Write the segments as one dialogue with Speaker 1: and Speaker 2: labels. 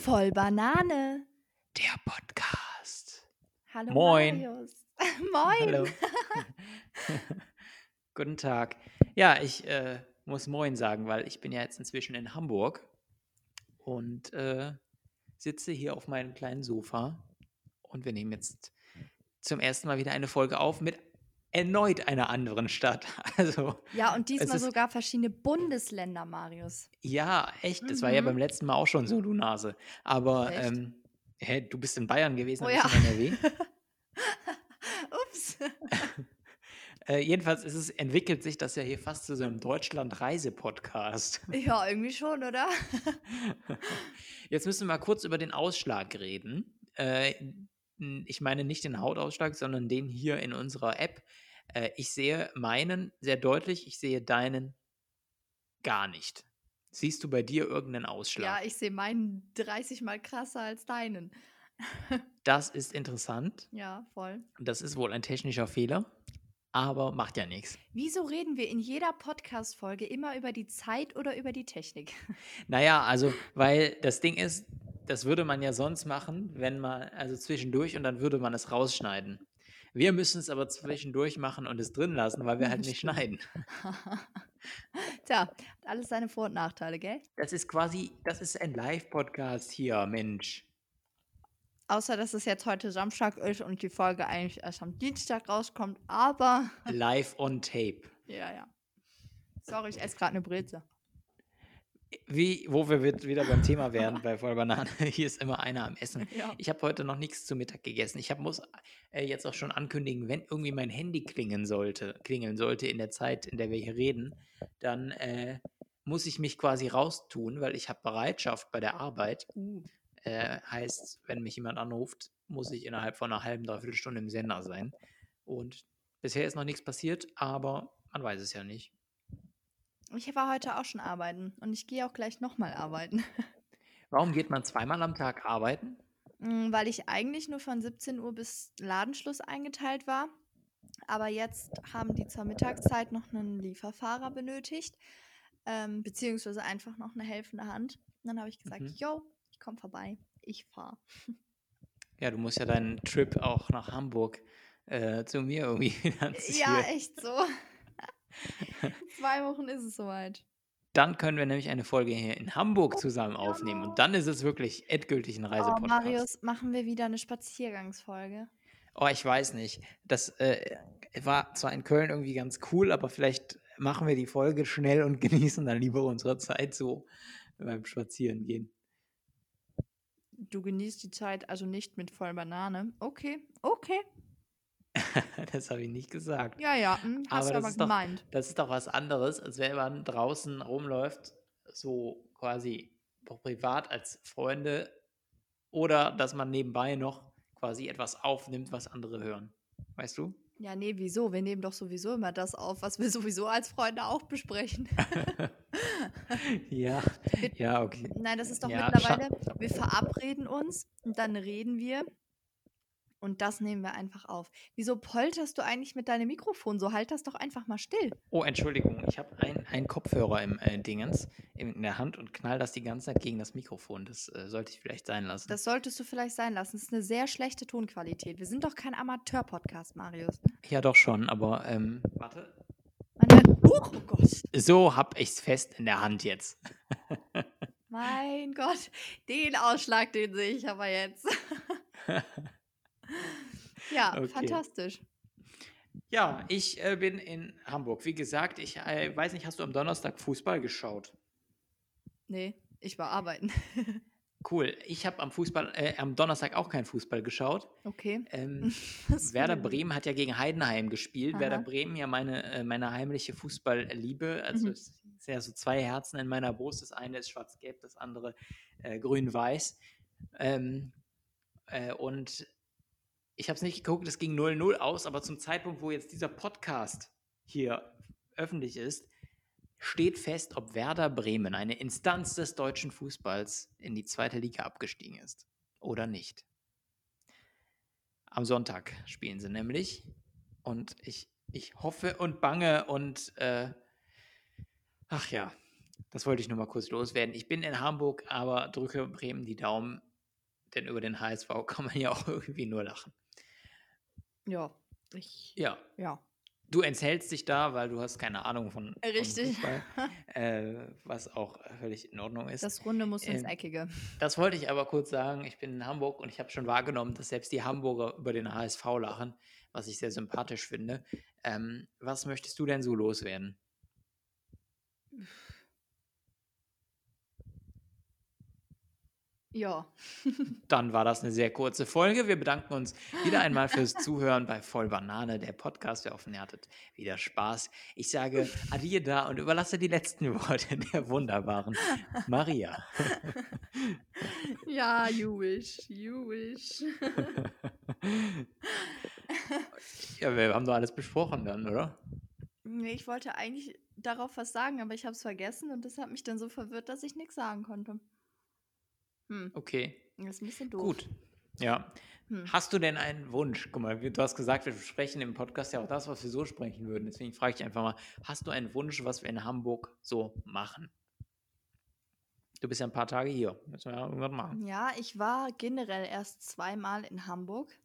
Speaker 1: Voll Banane.
Speaker 2: Der Podcast.
Speaker 1: Hallo
Speaker 2: Moin.
Speaker 1: Marius. Moin.
Speaker 2: Hallo. Guten Tag. Ja, ich äh, muss Moin sagen, weil ich bin ja jetzt inzwischen in Hamburg und äh, sitze hier auf meinem kleinen Sofa und wir nehmen jetzt zum ersten Mal wieder eine Folge auf mit erneut einer anderen Stadt. Also
Speaker 1: Ja, und diesmal
Speaker 2: ist-
Speaker 1: sogar verschiedene Bundesländer, Marius. ja,
Speaker 2: echt, das war ja
Speaker 1: Mhm.
Speaker 2: beim letzten Mal auch schon so, du Nase. Aber ähm, hä, du bist in Bayern gewesen,
Speaker 1: Oh ja.
Speaker 2: in NRW.
Speaker 1: Ups.
Speaker 2: Äh, jedenfalls es, entwickelt sich das ja hier fast zu so einem Deutschland-Reise-Podcast.
Speaker 1: Ja, irgendwie schon, oder?
Speaker 2: Jetzt müssen wir mal kurz über den Ausschlag reden. Äh, ich meine nicht den Hautausschlag, sondern den hier in unserer App. Äh, ich sehe meinen sehr deutlich, ich sehe deinen gar nicht. Siehst du bei dir irgendeinen Ausschlag?
Speaker 1: Ja, ich sehe meinen 30 mal krasser als deinen.
Speaker 2: Das ist interessant.
Speaker 1: Ja, voll.
Speaker 2: Das ist wohl ein technischer Fehler, aber macht ja nichts.
Speaker 1: Wieso reden wir in jeder Podcast-Folge immer über die Zeit oder über die Technik?
Speaker 2: Naja, also, weil das Ding ist, das würde man ja sonst machen, wenn man, also zwischendurch und dann würde man es rausschneiden. Wir müssen es aber zwischendurch machen und es drin lassen, weil wir halt nicht schneiden.
Speaker 1: Tja, hat alles seine Vor- und Nachteile, gell?
Speaker 2: Das ist quasi, das ist ein Live-Podcast hier, Mensch.
Speaker 1: Außer, dass es jetzt heute Samstag ist und die Folge eigentlich erst am Dienstag rauskommt, aber.
Speaker 2: Live on Tape.
Speaker 1: Ja, ja. Sorry, ich esse gerade eine Breze.
Speaker 2: Wie, wo wir wi- wieder beim Thema wären bei Vollbanane, hier ist immer einer am Essen.
Speaker 1: Ja.
Speaker 2: Ich habe heute noch nichts zu Mittag gegessen. Ich hab, muss äh, jetzt auch schon ankündigen, wenn irgendwie mein Handy klingeln sollte, klingeln sollte in der Zeit, in der wir hier reden, dann äh, muss ich mich quasi raustun, weil ich habe Bereitschaft bei der Arbeit.
Speaker 1: Uh.
Speaker 2: Äh, heißt, wenn mich jemand anruft, muss ich innerhalb von einer halben, dreiviertel Stunde im Sender sein. Und bisher ist noch nichts passiert, aber man weiß es ja nicht.
Speaker 1: Ich war heute auch schon arbeiten und ich gehe auch gleich nochmal arbeiten.
Speaker 2: Warum geht man zweimal am Tag arbeiten?
Speaker 1: Mm, Weil ich eigentlich nur von 17 Uhr bis Ladenschluss eingeteilt war. Aber jetzt haben die zur Mittagszeit noch einen Lieferfahrer benötigt. Ähm, beziehungsweise einfach noch eine helfende Hand. Und dann habe ich gesagt,
Speaker 2: Mhm.
Speaker 1: yo, ich komme vorbei, ich fahre.
Speaker 2: Ja, du musst ja deinen Trip auch nach Hamburg äh, zu mir irgendwie finanzieren.
Speaker 1: Ja, echt so. Zwei Wochen ist es soweit.
Speaker 2: Dann können wir nämlich eine Folge hier in Hamburg zusammen aufnehmen. Und dann ist es wirklich endgültig ein
Speaker 1: Oh,
Speaker 2: Reisepodcast.
Speaker 1: Marius, machen wir wieder eine Spaziergangsfolge.
Speaker 2: Oh, ich weiß nicht. Das äh, war zwar in Köln irgendwie ganz cool, aber vielleicht machen wir die Folge schnell und genießen dann lieber unsere Zeit so beim Spazierengehen.
Speaker 1: Du genießt die Zeit also nicht mit voll Banane. Okay, okay.
Speaker 2: das habe ich nicht gesagt.
Speaker 1: Ja, ja, hm, hast
Speaker 2: Aber
Speaker 1: du
Speaker 2: das
Speaker 1: aber
Speaker 2: ist doch-
Speaker 1: gemeint.
Speaker 2: Das ist doch was anderes, als wenn man draußen rumläuft, so quasi privat als Freunde oder dass man nebenbei noch quasi etwas aufnimmt, was andere hören. Weißt du?
Speaker 1: Ja, nee, wieso? Wir nehmen doch sowieso immer das auf, was wir sowieso als Freunde auch besprechen.
Speaker 2: ja, ja, okay.
Speaker 1: Nein, das ist doch
Speaker 2: Ja,
Speaker 1: mittlerweile, wir verabreden uns und dann reden wir und das nehmen wir einfach auf. Wieso polterst du eigentlich mit deinem Mikrofon so? Halt das doch einfach mal still.
Speaker 2: Oh, Entschuldigung, ich habe ein- einen Kopfhörer im äh, Dingens in, der Hand und knall das die ganze Zeit gegen das Mikrofon. Das äh, sollte ich vielleicht sein lassen.
Speaker 1: Das solltest du vielleicht sein lassen. Das ist eine sehr schlechte Tonqualität. Wir sind doch kein Amateur-Podcast, Marius.
Speaker 2: ja, doch schon, aber ähm, warte.
Speaker 1: Hört, Huch, oh Gott.
Speaker 2: So hab ich's fest in der Hand jetzt.
Speaker 1: Mein Gott, den Ausschlag, den sehe ich aber jetzt. ja,
Speaker 2: Okay.
Speaker 1: fantastisch.
Speaker 2: Ja, ich äh, bin in Hamburg. Wie gesagt, ich äh, weiß nicht, hast du am Donnerstag Fußball geschaut?
Speaker 1: Nee, ich war arbeiten.
Speaker 2: Cool. Ich habe am Fußball, äh, am Donnerstag auch keinen Fußball geschaut.
Speaker 1: Okay.
Speaker 2: Ähm, Werder Bremen hat ja gegen Heidenheim gespielt. Werder
Speaker 1: Aha.
Speaker 2: Bremen ja meine, äh, meine heimliche Fußballliebe. Also
Speaker 1: Mhm.
Speaker 2: es ist ja so zwei Herzen in meiner Brust. Das eine ist schwarz-gelb, das andere äh, grün-weiß. Ähm, äh, und ich habe es nicht geguckt, es ging 0-0 aus, aber zum Zeitpunkt, wo jetzt dieser Podcast hier öffentlich ist, steht fest, ob Werder Bremen, eine Instanz des deutschen Fußballs, in die zweite Liga abgestiegen ist oder nicht. Am Sonntag spielen sie nämlich. Und ich, ich hoffe und bange und äh, ach ja, Das wollte ich nur mal kurz loswerden. Ich bin in Hamburg, aber drücke Bremen die Daumen, denn über den HSV kann man ja auch irgendwie nur lachen.
Speaker 1: Ja, ich.
Speaker 2: Ja,
Speaker 1: Ja.
Speaker 2: du enthältst dich da, weil du hast keine Ahnung von, von
Speaker 1: Richtig.
Speaker 2: Fußball, äh, was auch völlig in Ordnung ist.
Speaker 1: Das Runde muss ins
Speaker 2: Ähm,
Speaker 1: Eckige.
Speaker 2: Das wollte ich aber kurz sagen. Ich bin in Hamburg und ich habe schon wahrgenommen, dass selbst die Hamburger über den HSV lachen, was ich sehr sympathisch finde. Ähm, was möchtest du denn so loswerden?
Speaker 1: Ja.
Speaker 2: Dann war das eine sehr kurze Folge. Wir bedanken uns wieder einmal fürs Zuhören bei Voll Banane, der Podcast, der hoffen, ihr hattet wieder Spaß. Ich sage Adieu da und überlasse die letzten Worte der wunderbaren Maria.
Speaker 1: Ja, you wish, you wish.
Speaker 2: ja, wir haben doch alles besprochen dann, oder?
Speaker 1: Nee, ich wollte eigentlich darauf was sagen, aber ich habe es vergessen und das hat mich dann so verwirrt, dass ich nichts sagen konnte. Hm,
Speaker 2: Okay,
Speaker 1: das ist ein bisschen doof.
Speaker 2: gut. Ja.
Speaker 1: Hm.
Speaker 2: Hast du denn einen Wunsch? Guck mal, du hast gesagt, wir sprechen im Podcast ja auch das, was wir so sprechen würden. Deswegen frage ich dich einfach mal, hast du einen Wunsch, was wir in Hamburg so machen? Du bist ja ein paar Tage hier. Müssen wir ja irgendwas machen.
Speaker 1: Ja, ich war generell erst zweimal in Hamburg.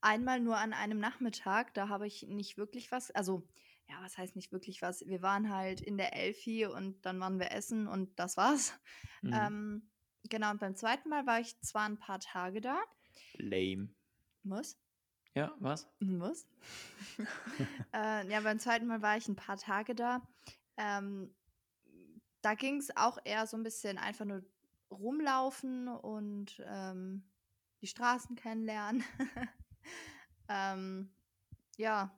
Speaker 1: Einmal nur an einem Nachmittag, da habe ich nicht wirklich was, also ja, was heißt nicht wirklich was? Wir waren halt in der Elfi und dann waren wir essen und das war's.
Speaker 2: Mhm.
Speaker 1: Ähm, genau, und beim zweiten Mal war ich zwar ein paar Tage da.
Speaker 2: Lame.
Speaker 1: Muss?
Speaker 2: Ja, was?
Speaker 1: Muss. äh, ja, beim zweiten Mal war ich ein paar Tage da. Ähm, da ging es auch eher so ein bisschen einfach nur rumlaufen und ähm, die Straßen kennenlernen. ähm, ja,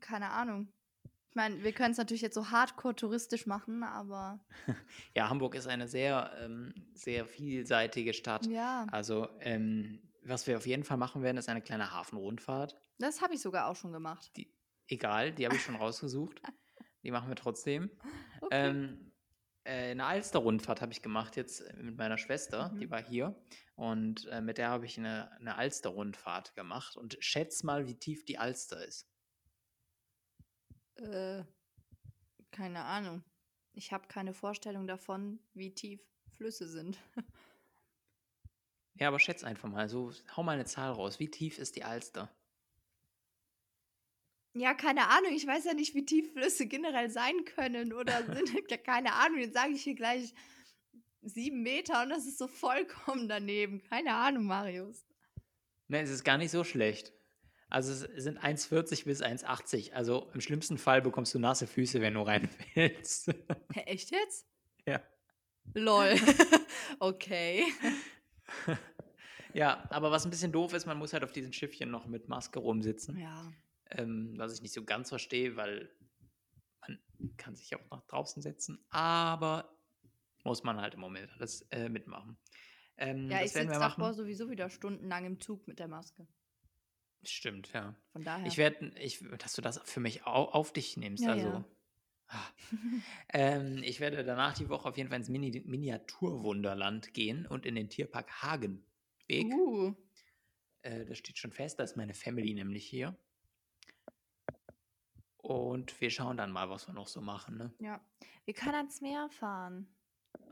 Speaker 1: keine Ahnung. Ich meine, wir können es natürlich jetzt so hardcore touristisch machen, aber
Speaker 2: Ja, Hamburg ist eine sehr, ähm, sehr vielseitige Stadt.
Speaker 1: ja,
Speaker 2: Also, ähm, was wir auf jeden Fall machen werden, ist eine kleine Hafenrundfahrt.
Speaker 1: das habe ich sogar auch schon gemacht.
Speaker 2: Die, egal, die habe ich schon rausgesucht. Die machen wir trotzdem.
Speaker 1: Okay.
Speaker 2: Ähm, äh, eine Alster-Rundfahrt habe ich gemacht jetzt äh, mit meiner Schwester, die
Speaker 1: Mhm.
Speaker 2: war hier. Und äh, mit der habe ich eine, eine Alster-Rundfahrt gemacht. Und schätz mal, wie tief die Alster ist.
Speaker 1: Äh, keine Ahnung. Ich habe keine Vorstellung davon, wie tief Flüsse sind.
Speaker 2: Ja, aber schätz einfach mal, so hau mal eine Zahl raus. Wie tief ist die Alster?
Speaker 1: Ja, keine Ahnung. Ich weiß ja nicht, wie tief Flüsse generell sein können oder sind. Keine Ahnung. Jetzt sage ich hier gleich sieben Meter und das ist so vollkommen daneben. Keine Ahnung, Marius.
Speaker 2: Ne, es ist gar nicht so schlecht. Also es sind 1,40 bis 1,80. Also im schlimmsten Fall bekommst du nasse Füße, wenn du reinfällst.
Speaker 1: Hä, echt jetzt?
Speaker 2: ja.
Speaker 1: Lol. okay.
Speaker 2: Ja, aber was ein bisschen doof ist, man muss halt auf diesen Schiffchen noch mit Maske rumsitzen.
Speaker 1: Ja.
Speaker 2: Ähm, was ich nicht so ganz verstehe, weil man kann sich auch nach draußen setzen, aber muss man halt im Moment alles äh, mitmachen. Ähm,
Speaker 1: Ja,
Speaker 2: das
Speaker 1: ich sitze davor sowieso wieder stundenlang im Zug mit der Maske.
Speaker 2: Stimmt, ja.
Speaker 1: Von daher.
Speaker 2: Ich werde, ich, dass du das für mich au, auf dich nimmst.
Speaker 1: Ja,
Speaker 2: also.
Speaker 1: ja.
Speaker 2: Ah. ähm, ich werde danach die Woche auf jeden Fall ins Mini Miniaturwunderland gehen und in den Tierpark Hagenweg.
Speaker 1: uh,
Speaker 2: Äh, das steht schon fest, da ist meine Family nämlich hier. Und wir schauen dann mal, was wir noch so machen. Ne?
Speaker 1: ja. Wir können ans Meer fahren.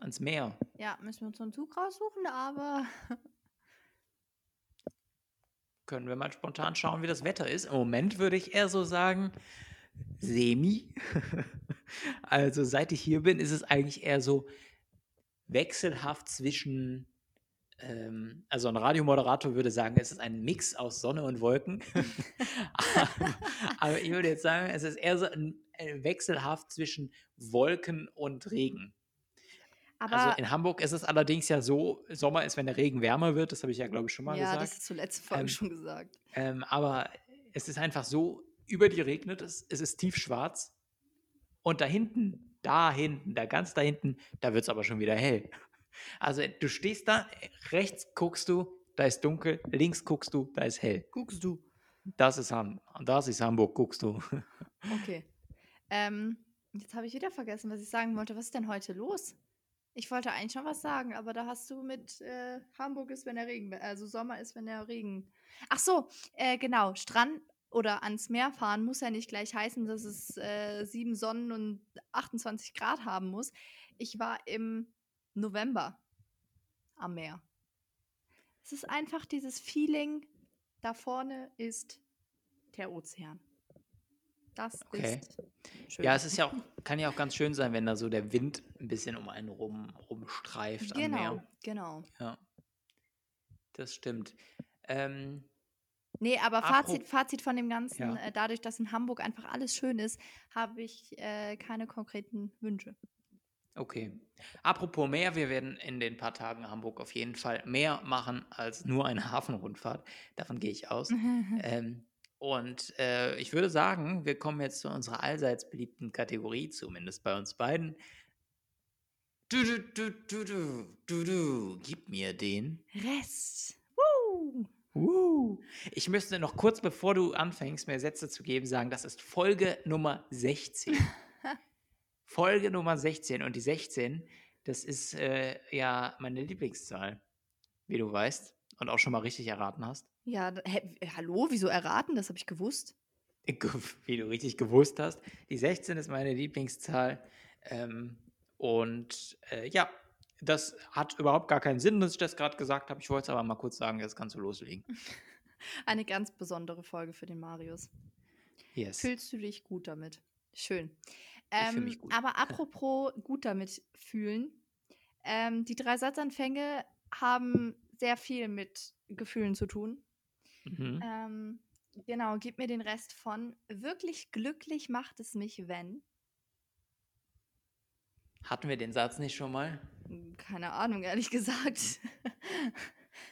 Speaker 2: Ans Meer.
Speaker 1: Ja, müssen wir uns einen Zug raussuchen, aber
Speaker 2: Können wir mal spontan schauen, wie das Wetter ist. Im Moment würde ich eher so sagen, semi. also seit ich hier bin, ist es eigentlich eher so wechselhaft zwischen, ähm, also ein Radiomoderator würde sagen, es ist ein Mix aus Sonne und Wolken. aber, aber ich würde jetzt sagen, es ist eher so ein, äh, wechselhaft zwischen Wolken und Regen.
Speaker 1: Aber
Speaker 2: also in Hamburg ist es allerdings ja so, Sommer ist, wenn der Regen wärmer wird, das habe ich ja, glaube ich, schon mal
Speaker 1: ja,
Speaker 2: gesagt.
Speaker 1: das ist zur letzten Folge
Speaker 2: Ähm,
Speaker 1: schon gesagt.
Speaker 2: Ähm, aber es ist einfach so, über dir regnet es, es ist tiefschwarz. Und da hinten, da hinten, da ganz da hinten, da wird es aber schon wieder hell. Also du stehst da, rechts guckst du, da ist dunkel, links guckst du, da ist hell.
Speaker 1: Guckst du.
Speaker 2: Das ist, Ham das ist Hamburg, guckst du.
Speaker 1: Okay. Ähm, jetzt habe ich wieder vergessen, was ich sagen wollte. Was ist denn heute los? Ich wollte eigentlich schon was sagen, aber da hast du mit äh, Hamburg ist, wenn der Regen, also Sommer ist, wenn der Regen. Ach so, äh, genau. Strand oder ans Meer fahren muss ja nicht gleich heißen, dass es äh, sieben Sonnen und 28 Grad haben muss. Ich war im November am Meer. Es ist einfach dieses Feeling, da vorne ist der Ozean. Das
Speaker 2: Okay.
Speaker 1: ist schön.
Speaker 2: Ja, es ist ja auch, kann ja auch ganz schön sein, wenn da so der Wind ein bisschen um einen rum, rumstreift am
Speaker 1: Genau,
Speaker 2: Meer.
Speaker 1: genau.
Speaker 2: Ja, das stimmt. Ähm,
Speaker 1: Nee, aber Fazit, Fazit von dem Ganzen,
Speaker 2: ja,
Speaker 1: äh, dadurch, dass in Hamburg einfach alles schön ist, habe ich äh, keine konkreten Wünsche.
Speaker 2: okay. Apropos Meer, wir werden in den paar Tagen Hamburg auf jeden Fall mehr machen als nur eine Hafenrundfahrt. Davon gehe ich aus. Ähm, und äh, ich würde sagen, wir kommen jetzt zu unserer allseits beliebten Kategorie, zumindest bei uns beiden. Du, du, du, du, du, du, du, gib mir den.
Speaker 1: Rest. Woo!
Speaker 2: Uh. Ich müsste noch kurz, bevor du anfängst, mir Sätze zu geben, sagen, das ist Folge Nummer 16. Folge Nummer 16. Und die 16, das ist äh, ja meine Lieblingszahl, wie du weißt und auch schon mal richtig erraten hast.
Speaker 1: Ja, hä, äh, hallo, wieso erraten? Das habe ich gewusst.
Speaker 2: Wie du richtig gewusst hast. Die 16 ist meine Lieblingszahl. Ähm, und äh, ja, das hat überhaupt gar keinen Sinn, dass ich das gerade gesagt habe. Ich wollte es aber mal kurz sagen, jetzt kannst du loslegen.
Speaker 1: Eine ganz besondere Folge für den Marius.
Speaker 2: Yes.
Speaker 1: Fühlst du dich gut damit? Schön. Ähm,
Speaker 2: gut.
Speaker 1: aber apropos gut damit fühlen, ähm, die drei Satzanfänge haben sehr viel mit Gefühlen zu tun.
Speaker 2: Mhm.
Speaker 1: Ähm, genau, gib mir den Rest von wirklich glücklich macht es mich, wenn.
Speaker 2: Hatten wir den Satz nicht schon mal?
Speaker 1: Hm, Keine Ahnung, ehrlich gesagt.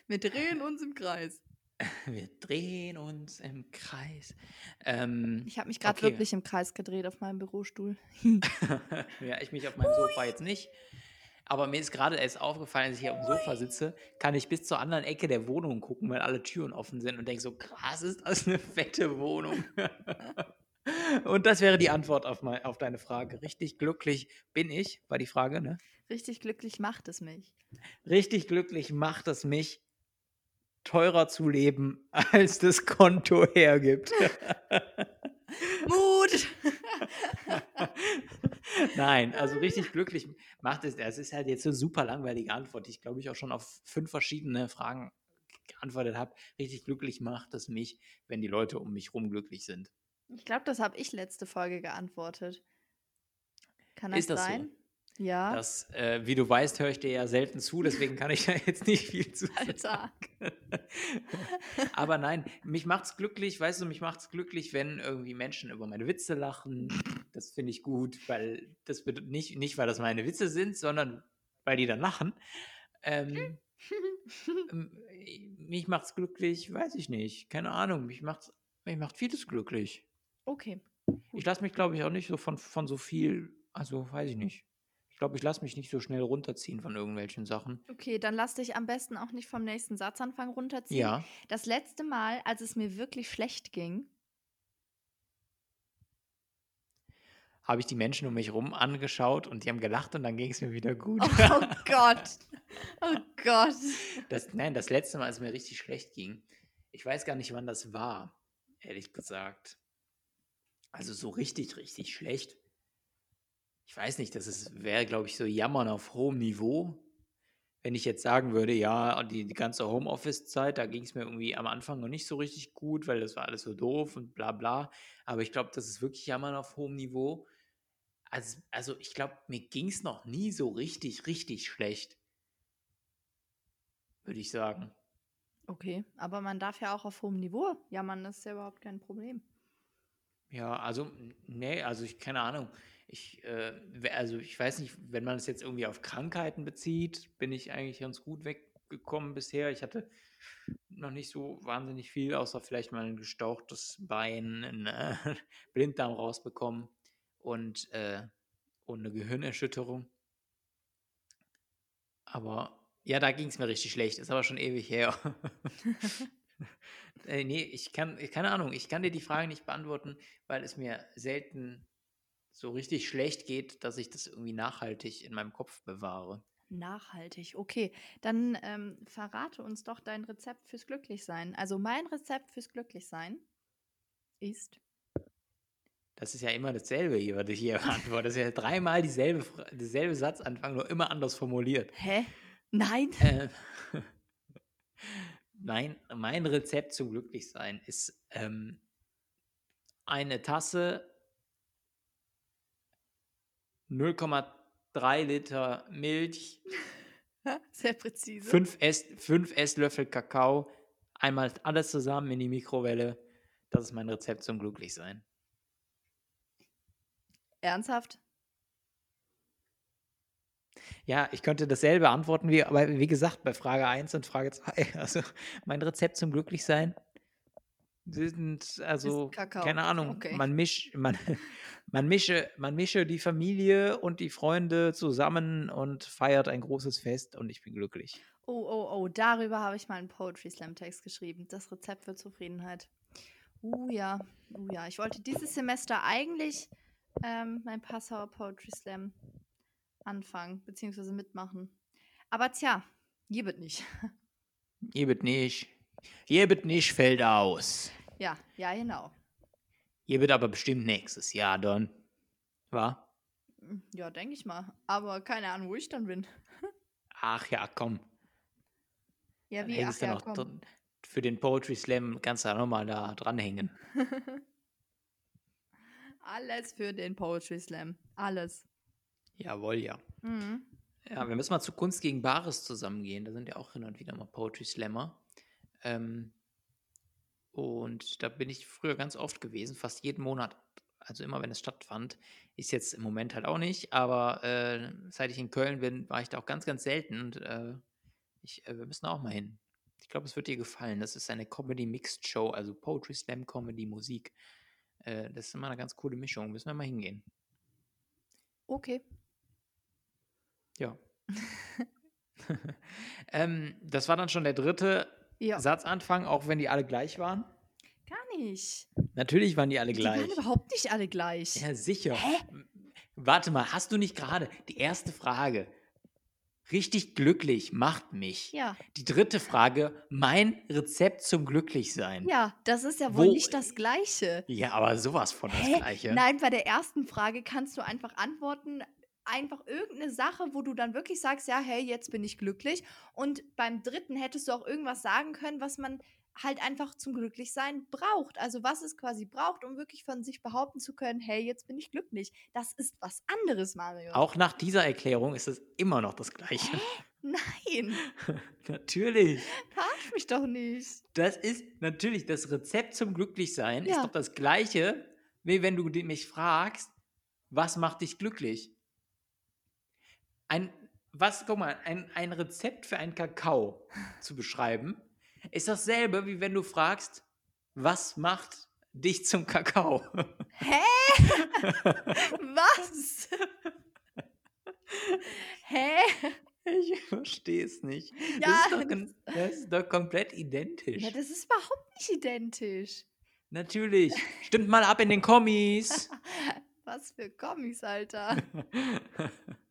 Speaker 1: Wir drehen uns im Kreis.
Speaker 2: Wir drehen uns im Kreis. Ähm,
Speaker 1: Ich habe mich gerade
Speaker 2: okay.
Speaker 1: wirklich im Kreis gedreht auf meinem Bürostuhl.
Speaker 2: ja, ich mich auf meinem Sofa jetzt nicht. Aber mir ist gerade erst aufgefallen, als ich hier auf dem Sofa sitze, kann ich bis zur anderen Ecke der Wohnung gucken, weil alle Türen offen sind und denke so, krass, ist das eine fette Wohnung. und das wäre die Antwort auf, mein, auf deine Frage. Richtig glücklich bin ich, war die Frage, ne?
Speaker 1: Richtig glücklich macht es mich.
Speaker 2: Richtig glücklich macht es mich, teurer zu leben, als das Konto hergibt.
Speaker 1: Mut!
Speaker 2: Nein, also richtig glücklich macht es. Das ist halt jetzt so eine super langweilige Antwort, die ich glaube ich auch schon auf fünf verschiedene Fragen geantwortet habe. Richtig glücklich macht es mich, wenn die Leute um mich rum glücklich sind.
Speaker 1: Ich glaube, das habe ich letzte Folge geantwortet. Kann das,
Speaker 2: Ist das so?
Speaker 1: Ja.
Speaker 2: Das, äh, wie du weißt, höre ich dir ja selten zu, deswegen kann ich da jetzt nicht viel zu
Speaker 1: Alter.
Speaker 2: sagen. Aber nein, mich macht's glücklich, weißt du, mich macht's glücklich, wenn irgendwie Menschen über meine Witze lachen. Das finde ich gut, weil das bedeutet nicht, nicht, weil das meine Witze sind, sondern weil die dann lachen. Ähm, mich macht's glücklich, weiß ich nicht. Keine Ahnung, mich macht's, mich macht vieles glücklich.
Speaker 1: okay.
Speaker 2: Ich lasse mich, glaube ich, auch nicht so von, von so viel, also weiß ich nicht. Ich glaube, ich lasse mich nicht so schnell runterziehen von irgendwelchen Sachen.
Speaker 1: Okay, dann lass dich am besten auch nicht vom nächsten Satzanfang runterziehen.
Speaker 2: Ja,
Speaker 1: Das letzte Mal, als es mir wirklich schlecht ging,
Speaker 2: habe ich die Menschen um mich rum angeschaut und die haben gelacht und dann ging es mir wieder gut.
Speaker 1: Oh Gott. Oh Gott.
Speaker 2: Das, nein, das letzte Mal, als es mir richtig schlecht ging, ich weiß gar nicht, wann das war, ehrlich gesagt. Also so richtig, richtig schlecht. Ich weiß nicht, das ist- wäre, glaube ich, so Jammern auf hohem Niveau. Wenn ich jetzt sagen würde, ja, die, die ganze Homeoffice-Zeit, da ging es mir irgendwie am Anfang noch nicht so richtig gut, weil das war alles so doof und bla bla. Aber ich glaube, das ist wirklich Jammern auf hohem Niveau. Also, also ich glaube, mir ging es noch nie so richtig, richtig schlecht. Würde ich sagen.
Speaker 1: Okay, aber man darf ja auch auf hohem Niveau jammern, das ist ja überhaupt kein Problem.
Speaker 2: Ja, also, nee, also ich, keine Ahnung. Ich, äh, also ich weiß nicht, wenn man es jetzt irgendwie auf Krankheiten bezieht, bin ich eigentlich ganz gut weggekommen bisher. Ich hatte noch nicht so wahnsinnig viel, außer vielleicht mal ein gestauchtes Bein, einen äh, Blinddarm rausbekommen und, äh, und eine Gehirnerschütterung. Aber ja, da ging es mir richtig schlecht. Ist aber schon ewig her. äh, nee, ich kann, keine Ahnung, ich kann dir die Frage nicht beantworten, weil es mir selten so richtig schlecht geht, dass ich das irgendwie nachhaltig in meinem Kopf bewahre.
Speaker 1: Nachhaltig, okay. Dann ähm, verrate uns doch dein Rezept fürs Glücklichsein. Also mein Rezept fürs Glücklichsein ist
Speaker 2: Das ist ja immer dasselbe hier, was ich hier antworte. Das ist ja dreimal dieselbe, derselbe Satzanfang, nur immer anders formuliert.
Speaker 1: Hä? Nein?
Speaker 2: Äh, mein, mein Rezept zum Glücklichsein ist ähm, eine Tasse 0,3 Liter Milch,
Speaker 1: Sehr präzise.
Speaker 2: 5, Ess, fünf Esslöffel Kakao, einmal alles zusammen in die Mikrowelle. Das ist mein Rezept zum Glücklichsein.
Speaker 1: Ernsthaft?
Speaker 2: Ja, ich könnte dasselbe antworten, wie, aber wie gesagt, bei Frage 1 und Frage 2. Also mein Rezept zum Glücklichsein sind, also, keine Ahnung,
Speaker 1: Okay.
Speaker 2: man, misch, man, man, mische, man mische die Familie und die Freunde zusammen und feiert ein großes Fest und ich bin glücklich.
Speaker 1: Oh, oh, oh, darüber habe ich mal einen Poetry Slam Text geschrieben. Das Rezept für Zufriedenheit. Uh ja, uh ja. Ich wollte dieses Semester eigentlich ähm, mein Passauer Poetry Slam anfangen, beziehungsweise mitmachen. Aber tja, wird nicht.
Speaker 2: Ihr wird nicht, wird nicht fällt aus.
Speaker 1: Ja, ja, genau.
Speaker 2: Ihr wird aber bestimmt nächstes Jahr dann. War?
Speaker 1: Ja, denke ich mal. Aber keine Ahnung, wo ich dann bin.
Speaker 2: Ach ja, komm.
Speaker 1: Ja, wie? Ach
Speaker 2: hättest du
Speaker 1: ja,
Speaker 2: noch
Speaker 1: komm.
Speaker 2: für den Poetry Slam kannst du ja nochmal da dranhängen.
Speaker 1: Alles für den Poetry Slam. Alles.
Speaker 2: Jawohl, ja.
Speaker 1: Mhm.
Speaker 2: Ja, wir müssen mal zu Kunst gegen Bares zusammengehen. Da sind ja auch hin und wieder mal Poetry Slammer. Ähm, und da bin ich früher ganz oft gewesen, fast jeden Monat. Also immer, wenn es stattfand. Ist jetzt im Moment halt auch nicht, aber äh, seit ich in Köln bin, war ich da auch ganz, ganz selten. Und äh, ich, äh, wir müssen auch mal hin. Ich glaube, es wird dir gefallen. Das ist eine Comedy-Mixed-Show, also Poetry Slam, Comedy, Musik. Äh, das ist immer eine ganz coole Mischung. Müssen wir mal hingehen.
Speaker 1: Okay.
Speaker 2: Ja. ähm, das war dann schon der dritte
Speaker 1: Ja.
Speaker 2: Satzanfang, auch wenn die alle gleich waren.
Speaker 1: Gar nicht.
Speaker 2: Natürlich waren die alle
Speaker 1: Die
Speaker 2: gleich.
Speaker 1: waren überhaupt nicht alle gleich.
Speaker 2: Ja, sicher. M- Warte mal, hast du nicht gerade die erste Frage? Richtig glücklich macht mich.
Speaker 1: Ja.
Speaker 2: Die dritte Frage, mein Rezept zum Glücklichsein.
Speaker 1: Ja, das ist ja wohl
Speaker 2: Wo-
Speaker 1: nicht das Gleiche.
Speaker 2: Ja, aber sowas von das
Speaker 1: Hä?
Speaker 2: Gleiche.
Speaker 1: Nein, bei der ersten Frage kannst du einfach antworten, einfach irgendeine Sache, wo du dann wirklich sagst, ja, hey, jetzt bin ich glücklich. Und beim dritten hättest du auch irgendwas sagen können, was man halt einfach zum Glücklichsein braucht. Also was es quasi braucht, um wirklich von sich behaupten zu können, hey, jetzt bin ich glücklich. Das ist was anderes, Mario.
Speaker 2: Auch nach dieser Erklärung ist es immer noch das Gleiche.
Speaker 1: Nein,
Speaker 2: Natürlich.
Speaker 1: verarsch mich doch nicht.
Speaker 2: Das ist natürlich das Rezept zum Glücklichsein ist
Speaker 1: Ja.
Speaker 2: doch das gleiche, wie wenn du mich fragst, was macht dich glücklich? Ein was, guck mal, ein, ein Rezept für einen Kakao zu beschreiben, ist dasselbe, wie wenn du fragst, was macht dich zum Kakao?
Speaker 1: Was? Hä?
Speaker 2: Ich verstehe es nicht.
Speaker 1: Ja,
Speaker 2: das, ist doch,
Speaker 1: das
Speaker 2: ist doch komplett identisch.
Speaker 1: Ja, das ist überhaupt nicht identisch.
Speaker 2: Natürlich. Stimmt mal ab in den Kommis.
Speaker 1: Was für Kommis, Alter.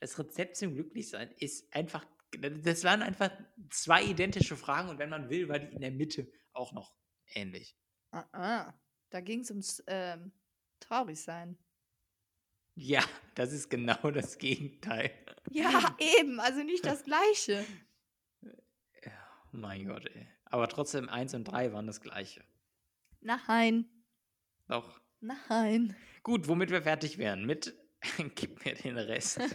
Speaker 2: Das Rezept zum Glücklichsein ist einfach, das waren einfach zwei identische Fragen und wenn man will, war die in der Mitte auch noch ähnlich.
Speaker 1: Ah, ah. Da ging es ums ähm, Traurigsein.
Speaker 2: Ja, das ist genau das Gegenteil.
Speaker 1: Ja, eben, also nicht das Gleiche.
Speaker 2: Mein Gott, ey. Aber trotzdem, eins und drei waren das gleiche.
Speaker 1: Nein,
Speaker 2: Doch.
Speaker 1: nein.
Speaker 2: Gut, womit wir fertig wären. Mit Gib mir den Rest.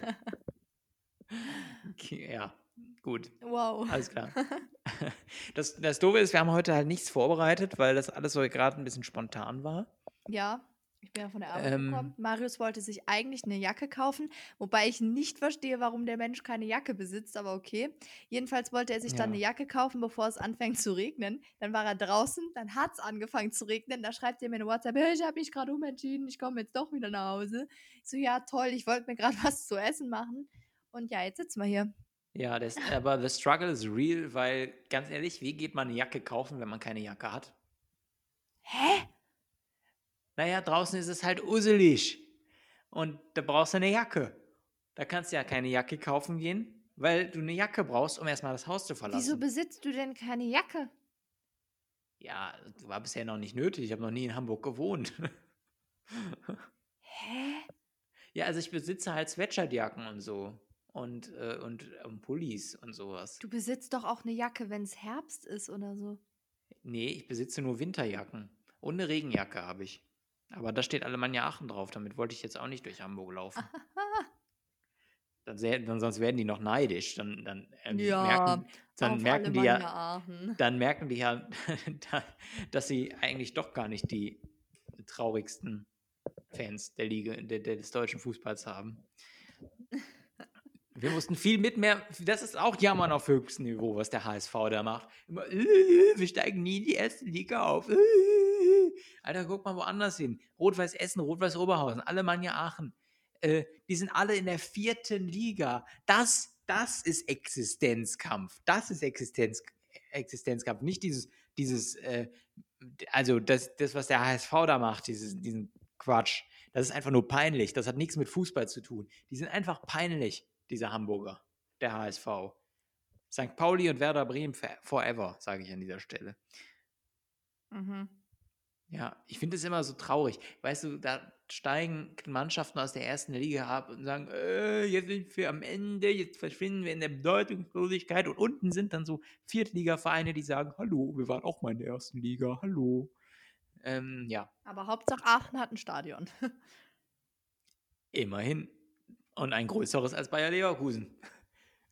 Speaker 2: Ja, gut.
Speaker 1: Wow.
Speaker 2: Alles klar. Das, das Doofe ist, wir haben heute halt nichts vorbereitet, weil das alles so gerade ein bisschen spontan war.
Speaker 1: Ja, ich bin ja von der Arbeit
Speaker 2: Ähm.
Speaker 1: gekommen. Marius wollte sich eigentlich eine Jacke kaufen, wobei ich nicht verstehe, warum der Mensch keine Jacke besitzt, aber okay. Jedenfalls wollte er sich dann
Speaker 2: Ja.
Speaker 1: eine Jacke kaufen, bevor es anfängt zu regnen. Dann war er draußen, dann hat es angefangen zu regnen. Da schreibt er mir eine WhatsApp, hey, ich habe mich gerade umentschieden, ich komme jetzt doch wieder nach Hause. Ich so, ja, toll, ich wollte mir gerade was zu essen machen. Und ja, jetzt sitzen wir hier.
Speaker 2: Ja, das, aber the struggle is real, weil ganz ehrlich, wie geht man eine Jacke kaufen, wenn man keine Jacke hat?
Speaker 1: Hä?
Speaker 2: Naja, draußen ist es halt uselig. Und da brauchst du eine Jacke. Da kannst du ja keine Jacke kaufen gehen, weil du eine Jacke brauchst, um erstmal das Haus zu verlassen.
Speaker 1: Wieso besitzt du denn keine Jacke?
Speaker 2: Ja, war bisher noch nicht nötig. Ich habe noch nie in Hamburg gewohnt.
Speaker 1: Hä?
Speaker 2: Ja, also ich besitze halt Sweatshirtjacken und so. Und, äh, und ähm, Pullis und sowas.
Speaker 1: Du besitzt doch auch eine Jacke, wenn es Herbst ist oder so.
Speaker 2: Nee, ich besitze nur Winterjacken. Und eine Regenjacke habe ich. Aber da steht Alemannia Aachen drauf. Damit wollte ich jetzt auch nicht durch Hamburg laufen. Dann, dann sonst werden die noch neidisch. Dann, dann ähm,
Speaker 1: Ja,
Speaker 2: merken, dann merken die ja,
Speaker 1: Aachen.
Speaker 2: dann merken die ja, da- dass sie eigentlich doch gar nicht die traurigsten Fans der Liga, der, der, des deutschen Fußballs haben. Wir mussten viel mit mehr, das ist auch Jammern auf höchstem Niveau, was der HSV da macht. Immer, äh, wir steigen nie in die erste Liga auf. Alter, guck mal woanders hin. Rot-Weiß Essen, Rot-Weiß Oberhausen, Alemannia Aachen. Äh, die sind alle in der vierten Liga. Das, das ist Existenzkampf. Das ist Existenz, Existenzkampf. Nicht dieses, dieses, äh, also das, das, was der HSV da macht, dieses, diesen Quatsch. Das ist einfach nur peinlich. Das hat nichts mit Fußball zu tun. Die sind einfach peinlich, diese Hamburger, der HSV. St. Pauli und Werder Bremen for- forever, sage ich an dieser Stelle.
Speaker 1: Mhm.
Speaker 2: Ja, ich finde es immer so traurig. Weißt du, da steigen Mannschaften aus der ersten Liga ab und sagen, äh, jetzt sind wir am Ende, jetzt verschwinden wir in der Bedeutungslosigkeit. Und unten sind dann so Viertligavereine, die sagen, hallo, wir waren auch mal in der ersten Liga, hallo. Ähm, ja,
Speaker 1: Aber Hauptsache Aachen hat ein Stadion.
Speaker 2: immerhin. Und ein größeres als Bayer Leverkusen.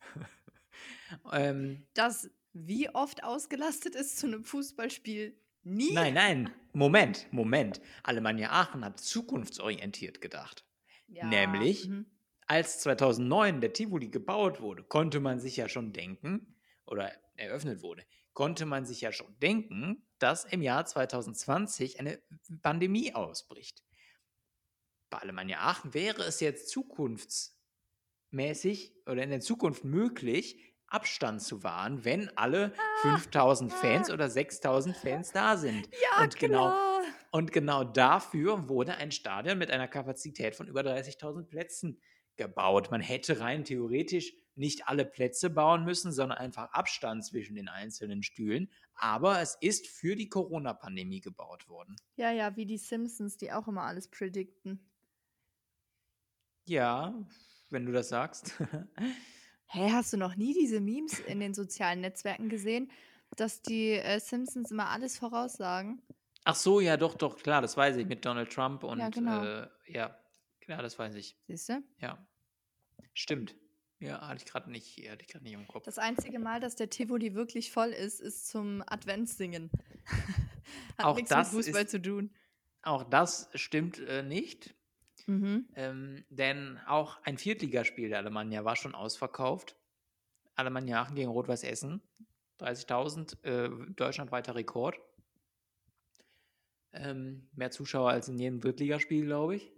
Speaker 2: ähm,
Speaker 1: Das wie oft ausgelastet ist zu einem Fußballspiel? Nie.
Speaker 2: nein, nein, Moment, Moment. Alemannia Aachen hat zukunftsorientiert gedacht.
Speaker 1: Ja,
Speaker 2: Nämlich?
Speaker 1: mhm.
Speaker 2: als 2009 der Tivoli gebaut wurde, konnte man sich ja schon denken, oder eröffnet wurde, konnte man sich ja schon denken, dass im Jahr 2020 eine Pandemie ausbricht. Bei Alemannia Aachen wäre es jetzt zukunftsmäßig oder in der Zukunft möglich, Abstand zu wahren, wenn alle 5000 Fans oder 6000 Fans da sind.
Speaker 1: Ja,
Speaker 2: und genau
Speaker 1: klar.
Speaker 2: und genau dafür wurde ein Stadion mit einer Kapazität von über 30.000 Plätzen gebaut. Man hätte rein theoretisch nicht alle Plätze bauen müssen, sondern einfach Abstand zwischen den einzelnen Stühlen. Aber es ist für die Corona-Pandemie gebaut worden.
Speaker 1: Ja, ja, wie die Simpsons, die auch immer alles predikten.
Speaker 2: Ja, wenn du das sagst.
Speaker 1: Hä, hast du noch nie diese Memes in den sozialen Netzwerken gesehen, dass die äh, Simpsons immer alles voraussagen?
Speaker 2: Ach so, ja, doch, doch, klar, das weiß ich mit Donald Trump und
Speaker 1: Ja, genau.
Speaker 2: äh, ja, klar, das weiß ich.
Speaker 1: Siehst du?
Speaker 2: Ja, stimmt. Ja, hatte ich gerade nicht, hatte ich gerade nicht im Kopf.
Speaker 1: Das einzige Mal, dass der Tivoli wirklich voll ist, ist zum Adventssingen. Hat
Speaker 2: Auch
Speaker 1: nichts
Speaker 2: das
Speaker 1: mit Fußball
Speaker 2: ist-
Speaker 1: zu tun.
Speaker 2: Auch das stimmt äh, nicht.
Speaker 1: Mhm.
Speaker 2: Ähm, denn auch ein Viertligaspiel der Alemannia war schon ausverkauft. Alemannia Aachen gegen Rot-Weiß Essen. 30.000, äh, deutschlandweiter Rekord. Ähm, mehr Zuschauer als in jedem Drittligaspiel, glaube ich.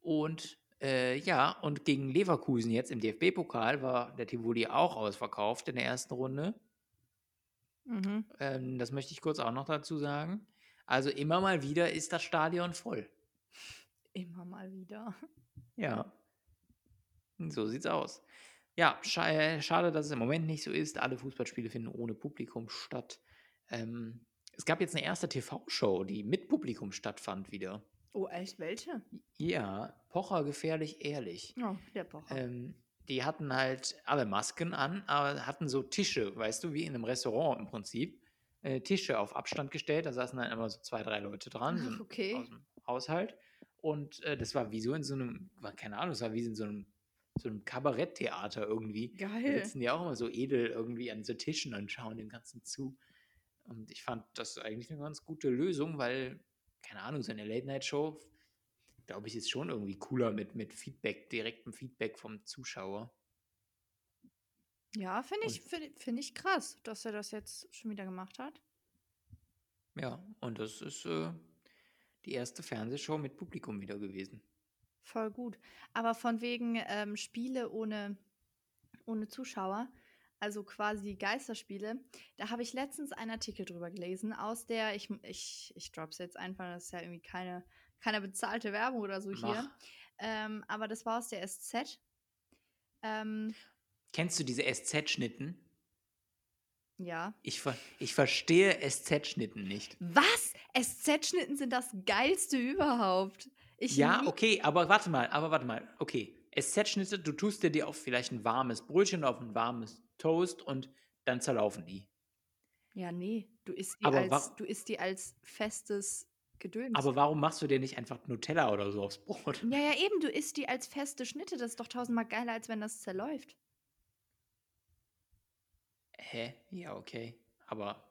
Speaker 2: Und äh, ja, und gegen Leverkusen jetzt im DFB-Pokal war der Tivoli auch ausverkauft in der ersten Runde.
Speaker 1: Mhm.
Speaker 2: Ähm, das möchte ich kurz auch noch dazu sagen. Also immer mal wieder ist das Stadion voll.
Speaker 1: Immer mal wieder.
Speaker 2: Ja. So sieht's aus. Ja, äh, schade, dass es im Moment nicht so ist. Alle Fußballspiele finden ohne Publikum statt. Ähm, es gab jetzt eine erste TV-Show, die mit Publikum stattfand wieder.
Speaker 1: Oh, echt? Welche?
Speaker 2: Ja, Pocher gefährlich ehrlich.
Speaker 1: Oh, der Pocher.
Speaker 2: Ähm, die hatten halt alle Masken an, aber hatten so Tische, weißt du, wie in einem Restaurant im Prinzip. Äh, Tische auf Abstand gestellt, da saßen dann immer so zwei, drei Leute dran, so
Speaker 1: Ach, okay.
Speaker 2: aus dem Haushalt. Und äh, das war wie so in so einem, war keine Ahnung, es war wie in so einem, so einem Kabaretttheater irgendwie. Da
Speaker 1: Geil.
Speaker 2: sitzen die auch immer so edel irgendwie an so Tischen und schauen dem Ganzen zu. Und ich fand das eigentlich eine ganz gute Lösung, weil, keine Ahnung, so eine Late-Night-Show, glaube ich, ist schon irgendwie cooler mit, mit Feedback, direktem Feedback vom Zuschauer.
Speaker 1: Ja, finde ich, find, find ich krass, dass er das jetzt schon wieder gemacht hat.
Speaker 2: Ja, und das ist äh, die erste Fernsehshow mit Publikum wieder gewesen.
Speaker 1: Voll gut. Aber von wegen ähm, Spiele ohne, ohne Zuschauer, also quasi Geisterspiele, da habe ich letztens einen Artikel drüber gelesen, aus der, ich, ich, ich drop's jetzt einfach, das ist ja irgendwie keine, keine bezahlte Werbung oder so hier.
Speaker 2: Mach.
Speaker 1: Ähm, aber das war aus der SZ. Ähm,
Speaker 2: Kennst du diese SZ-Schnitten?
Speaker 1: Ja.
Speaker 2: Ich, ver ich verstehe SZ-Schnitten nicht.
Speaker 1: Was? SZ-Schnitten sind das geilste überhaupt. Ich
Speaker 2: Ja, okay, aber warte mal, aber warte mal. Okay, SZ-Schnitte, du tust dir die auf vielleicht ein warmes Brötchen, auf ein warmes Toast und dann zerlaufen die.
Speaker 1: Ja, nee. Du isst die,
Speaker 2: Aber
Speaker 1: als, du isst die als festes Gedöns.
Speaker 2: Aber warum machst du dir nicht einfach Nutella oder so aufs Brot?
Speaker 1: ja, ja, eben. Du isst die als feste Schnitte. Das ist doch tausendmal geiler, als wenn das zerläuft.
Speaker 2: Hä? Ja, okay. Aber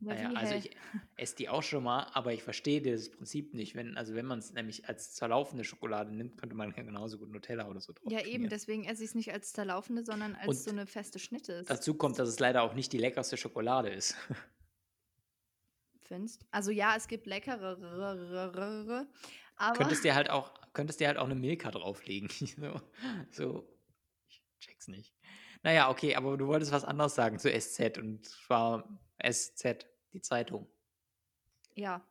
Speaker 1: Ja,
Speaker 2: naja, also ich esse die auch schon mal, aber ich verstehe das Prinzip nicht. Wenn, also wenn man es nämlich als zerlaufende Schokolade nimmt, könnte man ja genauso gut Nutella oder so drauf
Speaker 1: Ja, eben. Deswegen esse ich es nicht als zerlaufende, sondern als
Speaker 2: Und
Speaker 1: so eine feste Schnitte. ist.
Speaker 2: Dazu kommt, dass es leider auch nicht die leckerste Schokolade ist.
Speaker 1: Findest? Also ja, es gibt leckere, aber
Speaker 2: könntest dir halt auch, könntest dir halt auch eine Milka drauflegen. so, so, ich check's nicht. Naja, okay, aber du wolltest was anderes sagen zu SZ und zwar SZ, die Zeitung.
Speaker 1: ja.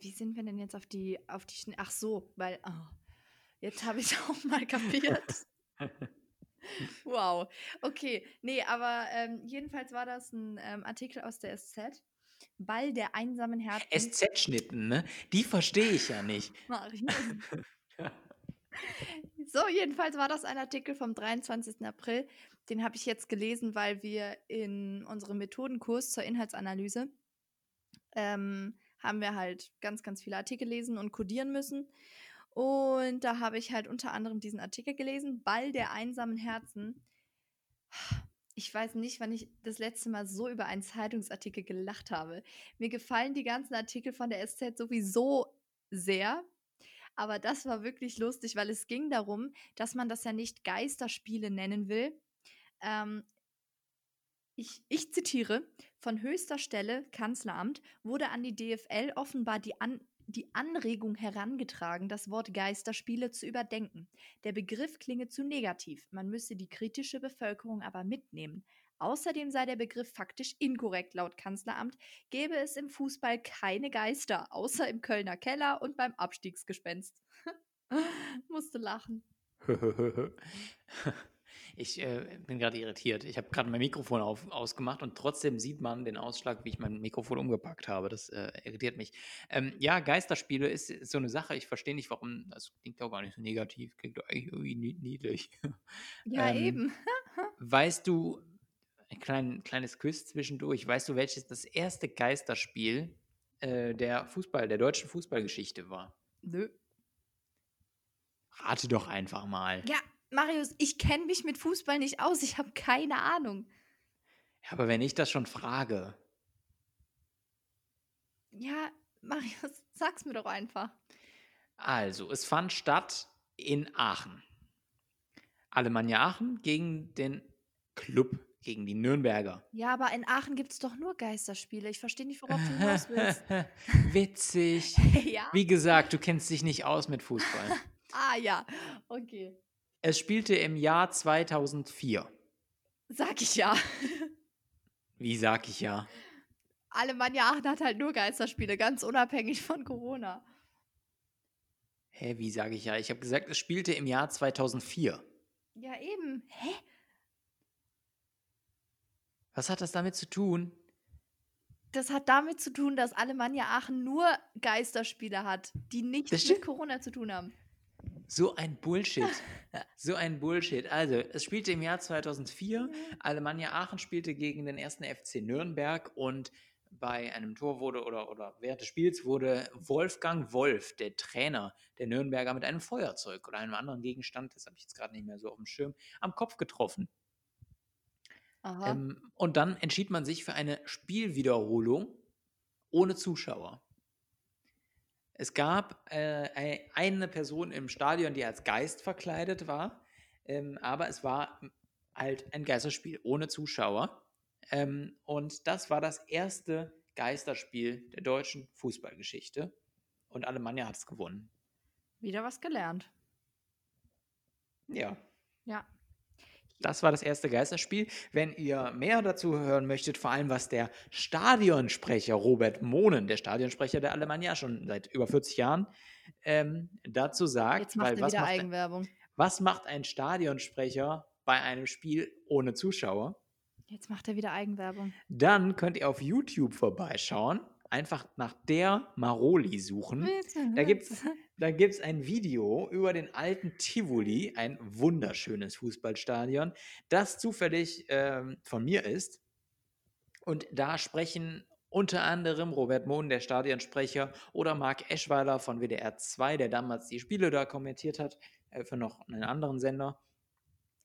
Speaker 1: Wie sind wir denn jetzt auf die auf die Schnitte? Ach so, weil oh, jetzt habe ich es auch mal kapiert. Wow. Okay, nee, aber ähm, jedenfalls war das ein ähm, Artikel aus der SZ. Ball der einsamen Herzen.
Speaker 2: SZ-Schnitten, ne? Die verstehe ich ja nicht.
Speaker 1: Marius. So, jedenfalls war das ein Artikel vom 23. April. Den habe ich jetzt gelesen, weil wir in unserem Methodenkurs zur Inhaltsanalyse ähm, haben wir halt ganz, ganz viele Artikel lesen und codieren müssen. Und da habe ich halt unter anderem diesen Artikel gelesen, Ball der einsamen Herzen. Ich weiß nicht, wann ich das letzte Mal so über einen Zeitungsartikel gelacht habe. Mir gefallen die ganzen Artikel von der SZ sowieso sehr. Aber das war wirklich lustig, weil es ging darum, dass man das ja nicht Geisterspiele nennen will. Ähm, ich, ich zitiere, von höchster Stelle, Kanzleramt, wurde an die DFL offenbar die, an, die Anregung herangetragen, das Wort Geisterspiele zu überdenken. Der Begriff klinge zu negativ, man müsse die kritische Bevölkerung aber mitnehmen. Außerdem sei der Begriff faktisch inkorrekt laut Kanzleramt, gäbe es im Fußball keine Geister, außer im Kölner Keller und beim Abstiegsgespenst. Musste lachen.
Speaker 2: Ich äh, bin gerade irritiert. Ich habe gerade mein Mikrofon auf, ausgemacht und trotzdem sieht man den Ausschlag, wie ich mein Mikrofon umgepackt habe. Das äh, irritiert mich. Ähm, ja, Geisterspiele ist, ist so eine Sache. Ich verstehe nicht, warum. Das klingt doch gar nicht so negativ. Klingt doch eigentlich irgendwie nie- niedlich.
Speaker 1: Ja,
Speaker 2: Ähm,
Speaker 1: eben.
Speaker 2: Weißt du, ein klein, kleines Quiz zwischendurch, weißt du, welches das erste Geisterspiel äh, der Fußball, der deutschen Fußballgeschichte war?
Speaker 1: Nö.
Speaker 2: Rate doch einfach mal.
Speaker 1: Ja, Marius, ich kenne mich mit Fußball nicht aus. Ich habe keine Ahnung.
Speaker 2: Ja, aber wenn ich das schon frage.
Speaker 1: Ja, Marius, sag's mir doch einfach.
Speaker 2: Also, es fand statt in Aachen. Alemannia Aachen gegen den Club, gegen die Nürnberger.
Speaker 1: Ja, aber in Aachen gibt's doch nur Geisterspiele. Ich verstehe nicht, worauf du hinaus willst.
Speaker 2: Witzig.
Speaker 1: ja.
Speaker 2: Wie gesagt, du kennst dich nicht aus mit Fußball.
Speaker 1: Ah, ja. Okay.
Speaker 2: Es spielte im Jahr 2004.
Speaker 1: Sag ich ja.
Speaker 2: Wie sag ich ja?
Speaker 1: Alemannia Aachen hat halt nur Geisterspiele, ganz unabhängig von Corona.
Speaker 2: Hä, wie sage ich ja? Ich habe gesagt, es spielte im Jahr 2004.
Speaker 1: Ja, eben. Hä?
Speaker 2: Was hat das damit zu tun?
Speaker 1: Das hat damit zu tun, dass Alemannia Aachen nur Geisterspiele hat, die nichts mit. Corona zu tun haben.
Speaker 2: So ein Bullshit. so ein Bullshit. Also, es spielte im Jahr 2004. Alemannia Aachen spielte gegen den ersten FC Nürnberg und bei einem Tor wurde oder, oder während des Spiels wurde Wolfgang Wolf, der Trainer der Nürnberger, mit einem Feuerzeug oder einem anderen Gegenstand, das habe ich jetzt gerade nicht mehr so auf dem Schirm, am Kopf getroffen.
Speaker 1: Aha.
Speaker 2: Ähm, und dann entschied man sich für eine Spielwiederholung ohne Zuschauer. Es gab äh, ei- eine Person im Stadion, die als Geist verkleidet war, ähm, aber es war halt ein Geisterspiel ohne Zuschauer. Ähm, und das war das erste Geisterspiel der deutschen Fußballgeschichte. Und Alemannia hat es gewonnen.
Speaker 1: Wieder was gelernt.
Speaker 2: Ja,
Speaker 1: Ja.
Speaker 2: Das war das erste Geisterspiel. Wenn ihr mehr dazu hören möchtet, vor allem was der Stadionsprecher Robert Mohnen, der Stadionsprecher der Alemannia schon seit über 40 Jahren, ähm, dazu sagt,
Speaker 1: Jetzt macht
Speaker 2: weil
Speaker 1: er
Speaker 2: was
Speaker 1: wieder
Speaker 2: macht, ein,
Speaker 1: Eigenwerbung.
Speaker 2: was macht ein Stadionsprecher bei einem Spiel ohne Zuschauer?
Speaker 1: Jetzt macht er wieder Eigenwerbung.
Speaker 2: Dann könnt ihr auf YouTube vorbeischauen. Einfach nach der Maroli suchen. Da gibt es da gibt's ein Video über den alten Tivoli, ein wunderschönes Fußballstadion, das zufällig ähm, von mir ist. Und da sprechen unter anderem Robert Mohn, der Stadionsprecher, oder Marc Eschweiler von WDR 2, der damals die Spiele da kommentiert hat, äh, für noch einen anderen Sender.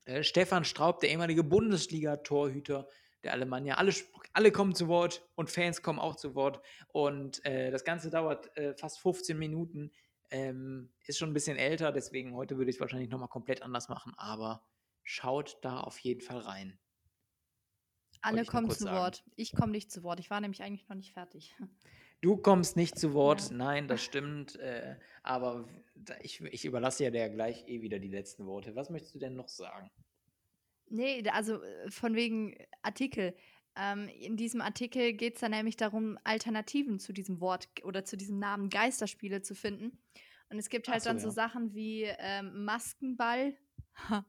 Speaker 2: Äh, Stefan Straub, der ehemalige Bundesliga-Torhüter der Alemannia. Alle, alle kommen zu Wort und Fans kommen auch zu Wort. Und äh, das Ganze dauert äh, fast 15 Minuten. Ähm, ist schon ein bisschen älter, deswegen heute würde ich es wahrscheinlich nochmal komplett anders machen, aber schaut da auf jeden Fall rein.
Speaker 1: Alle kommen zu sagen. Wort. Ich komme nicht zu Wort. Ich war nämlich eigentlich noch nicht fertig.
Speaker 2: Du kommst nicht zu Wort, ja. nein, das stimmt. Äh, aber ich, ich überlasse ja der gleich eh wieder die letzten Worte. Was möchtest du denn noch sagen?
Speaker 1: Nee, also äh, von wegen Artikel. Ähm, in diesem Artikel geht es dann nämlich darum, Alternativen zu diesem Wort oder zu diesem Namen Geisterspiele zu finden. Und es gibt halt so, dann ja. so Sachen wie ähm, Maskenball,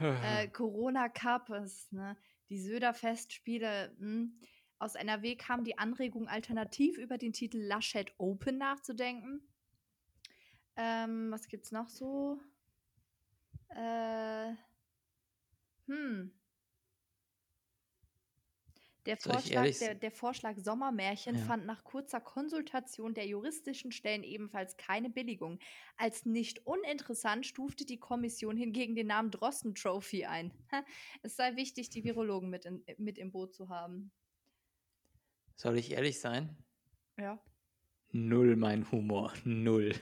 Speaker 1: äh, Corona Cup, ne, die Söder-Festspiele. Hm. Aus NRW kam die Anregung, alternativ über den Titel Laschet Open nachzudenken. Ähm, was gibt's noch so? Äh, hm. Der Vorschlag, der, der Vorschlag Sommermärchen ja. fand nach kurzer Konsultation der juristischen Stellen ebenfalls keine Billigung. Als nicht uninteressant stufte die Kommission hingegen den Namen Drossen Trophy ein. Es sei wichtig, die Virologen mit, in, mit im Boot zu haben.
Speaker 2: Soll ich ehrlich sein?
Speaker 1: Ja.
Speaker 2: Null mein Humor. Null.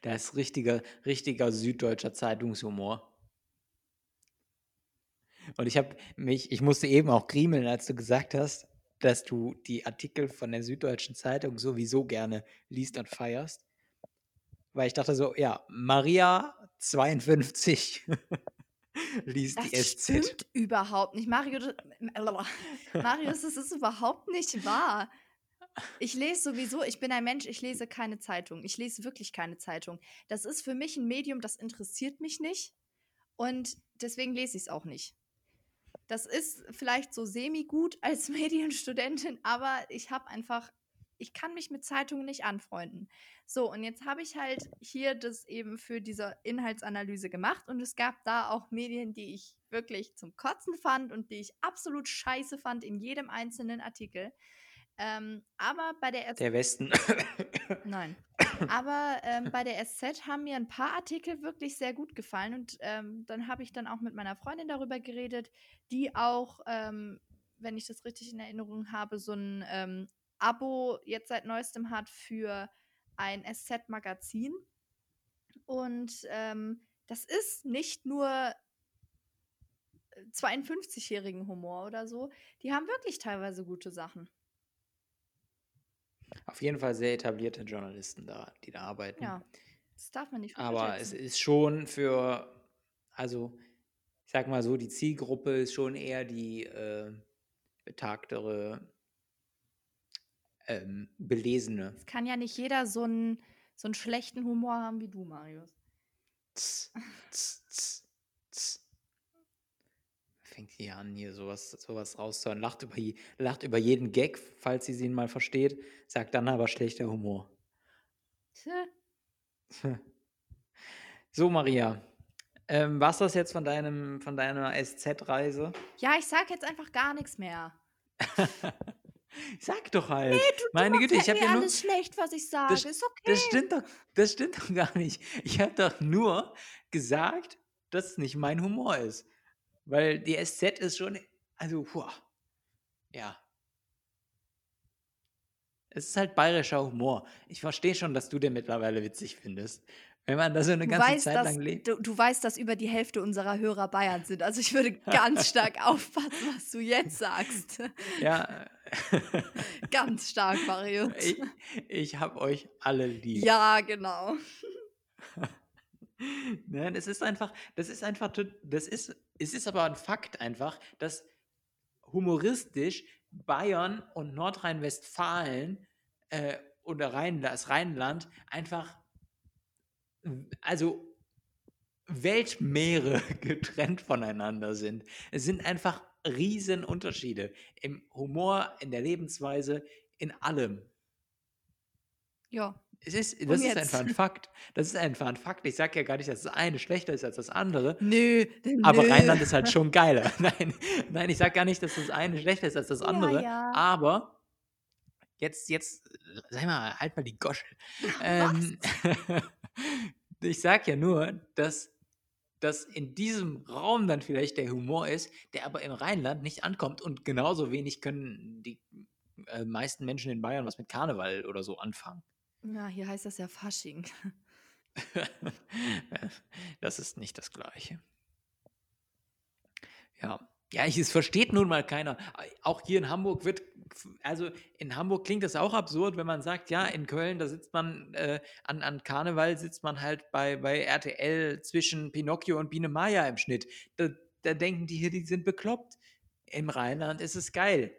Speaker 2: Das ist richtiger, richtiger süddeutscher Zeitungshumor. Und ich habe mich, ich musste eben auch griemeln, als du gesagt hast, dass du die Artikel von der Süddeutschen Zeitung sowieso gerne liest und feierst. Weil ich dachte so, ja, Maria 52 liest
Speaker 1: das
Speaker 2: die SZ.
Speaker 1: Stimmt überhaupt nicht. Mario, Marius, das ist überhaupt nicht wahr. Ich lese sowieso, ich bin ein Mensch, ich lese keine Zeitung. Ich lese wirklich keine Zeitung. Das ist für mich ein Medium, das interessiert mich nicht. Und deswegen lese ich es auch nicht. Das ist vielleicht so semi-gut als Medienstudentin, aber ich habe einfach, ich kann mich mit Zeitungen nicht anfreunden. So, und jetzt habe ich halt hier das eben für diese Inhaltsanalyse gemacht und es gab da auch Medien, die ich wirklich zum Kotzen fand und die ich absolut scheiße fand in jedem einzelnen Artikel. Ähm, aber bei der
Speaker 2: Der Westen.
Speaker 1: Nein. Aber ähm, bei der SZ haben mir ein paar Artikel wirklich sehr gut gefallen und ähm, dann habe ich dann auch mit meiner Freundin darüber geredet, die auch, ähm, wenn ich das richtig in Erinnerung habe, so ein ähm, Abo jetzt seit neuestem hat für ein SZ-Magazin. Und ähm, das ist nicht nur 52-jährigen Humor oder so. Die haben wirklich teilweise gute Sachen.
Speaker 2: Auf jeden Fall sehr etablierte Journalisten da, die da arbeiten.
Speaker 1: Ja, das darf man nicht
Speaker 2: Aber es ist schon für, also ich sag mal so, die Zielgruppe ist schon eher die äh, betagtere, ähm, belesene.
Speaker 1: Es kann ja nicht jeder so einen, so einen schlechten Humor haben wie du, Marius. Tss, tss, tss
Speaker 2: fängt hier an, hier sowas, sowas rauszuhören. Lacht über, lacht über jeden Gag, falls sie ihn mal versteht, sagt dann aber schlechter Humor. So, Maria. Ähm, was das jetzt von deinem, von deiner SZ-Reise?
Speaker 1: Ja, ich sag jetzt einfach gar nichts mehr.
Speaker 2: Sag doch halt.
Speaker 1: Nee, du,
Speaker 2: Meine Güte, ich habe ja
Speaker 1: nur alles schlecht, was ich sage.
Speaker 2: Das,
Speaker 1: ist okay.
Speaker 2: Das stimmt doch, das stimmt doch gar nicht. Ich habe doch nur gesagt, dass es nicht mein Humor ist. Weil die SZ ist schon, also, puh, ja. Es ist halt bayerischer Humor. Ich verstehe schon, dass du den mittlerweile witzig findest. Wenn man da so eine du ganze weißt, Zeit
Speaker 1: dass,
Speaker 2: lang lebt.
Speaker 1: Du, du, weißt, dass über die Hälfte unserer Hörer Bayern sind. Also ich würde ganz stark aufpassen, was du jetzt sagst.
Speaker 2: Ja.
Speaker 1: ganz stark, Marius.
Speaker 2: Ich, ich habe euch alle lieb.
Speaker 1: Ja, genau.
Speaker 2: Nein, es ist einfach, das ist einfach, das ist, es ist aber ein Fakt einfach, dass humoristisch Bayern und Nordrhein-Westfalen äh, oder Rhein, das Rheinland einfach, also Weltmeere getrennt voneinander sind. Es sind einfach Riesenunterschiede im Humor, in der Lebensweise, in allem.
Speaker 1: Ja.
Speaker 2: Es ist, das ist einfach ein Fakt. Das ist einfach ein Fakt. Ich sage ja gar nicht, dass das eine schlechter ist als das andere.
Speaker 1: Nö.
Speaker 2: Aber
Speaker 1: nö.
Speaker 2: Rheinland ist halt schon geiler. Nein, nein, ich sage gar nicht, dass das eine schlechter ist als das
Speaker 1: Ja,
Speaker 2: andere.
Speaker 1: ja.
Speaker 2: Aber jetzt, jetzt, sag mal, halt mal die Goschel. Ähm, ich sage ja nur, dass, dass in diesem Raum dann vielleicht der Humor ist, der aber im Rheinland nicht ankommt. Und genauso wenig können die äh, meisten Menschen in Bayern was mit Karneval oder so anfangen.
Speaker 1: Ja, hier heißt das ja Fasching.
Speaker 2: das ist nicht das Gleiche. Ja. Ja, ich, es versteht nun mal keiner. Auch hier in Hamburg wird, also in Hamburg klingt das auch absurd, wenn man sagt, ja, in Köln, da sitzt man äh, an, an Karneval, sitzt man halt bei, bei RTL zwischen Pinocchio und Biene Maya im Schnitt. Da, da denken die hier, die sind bekloppt. Im Rheinland ist es geil.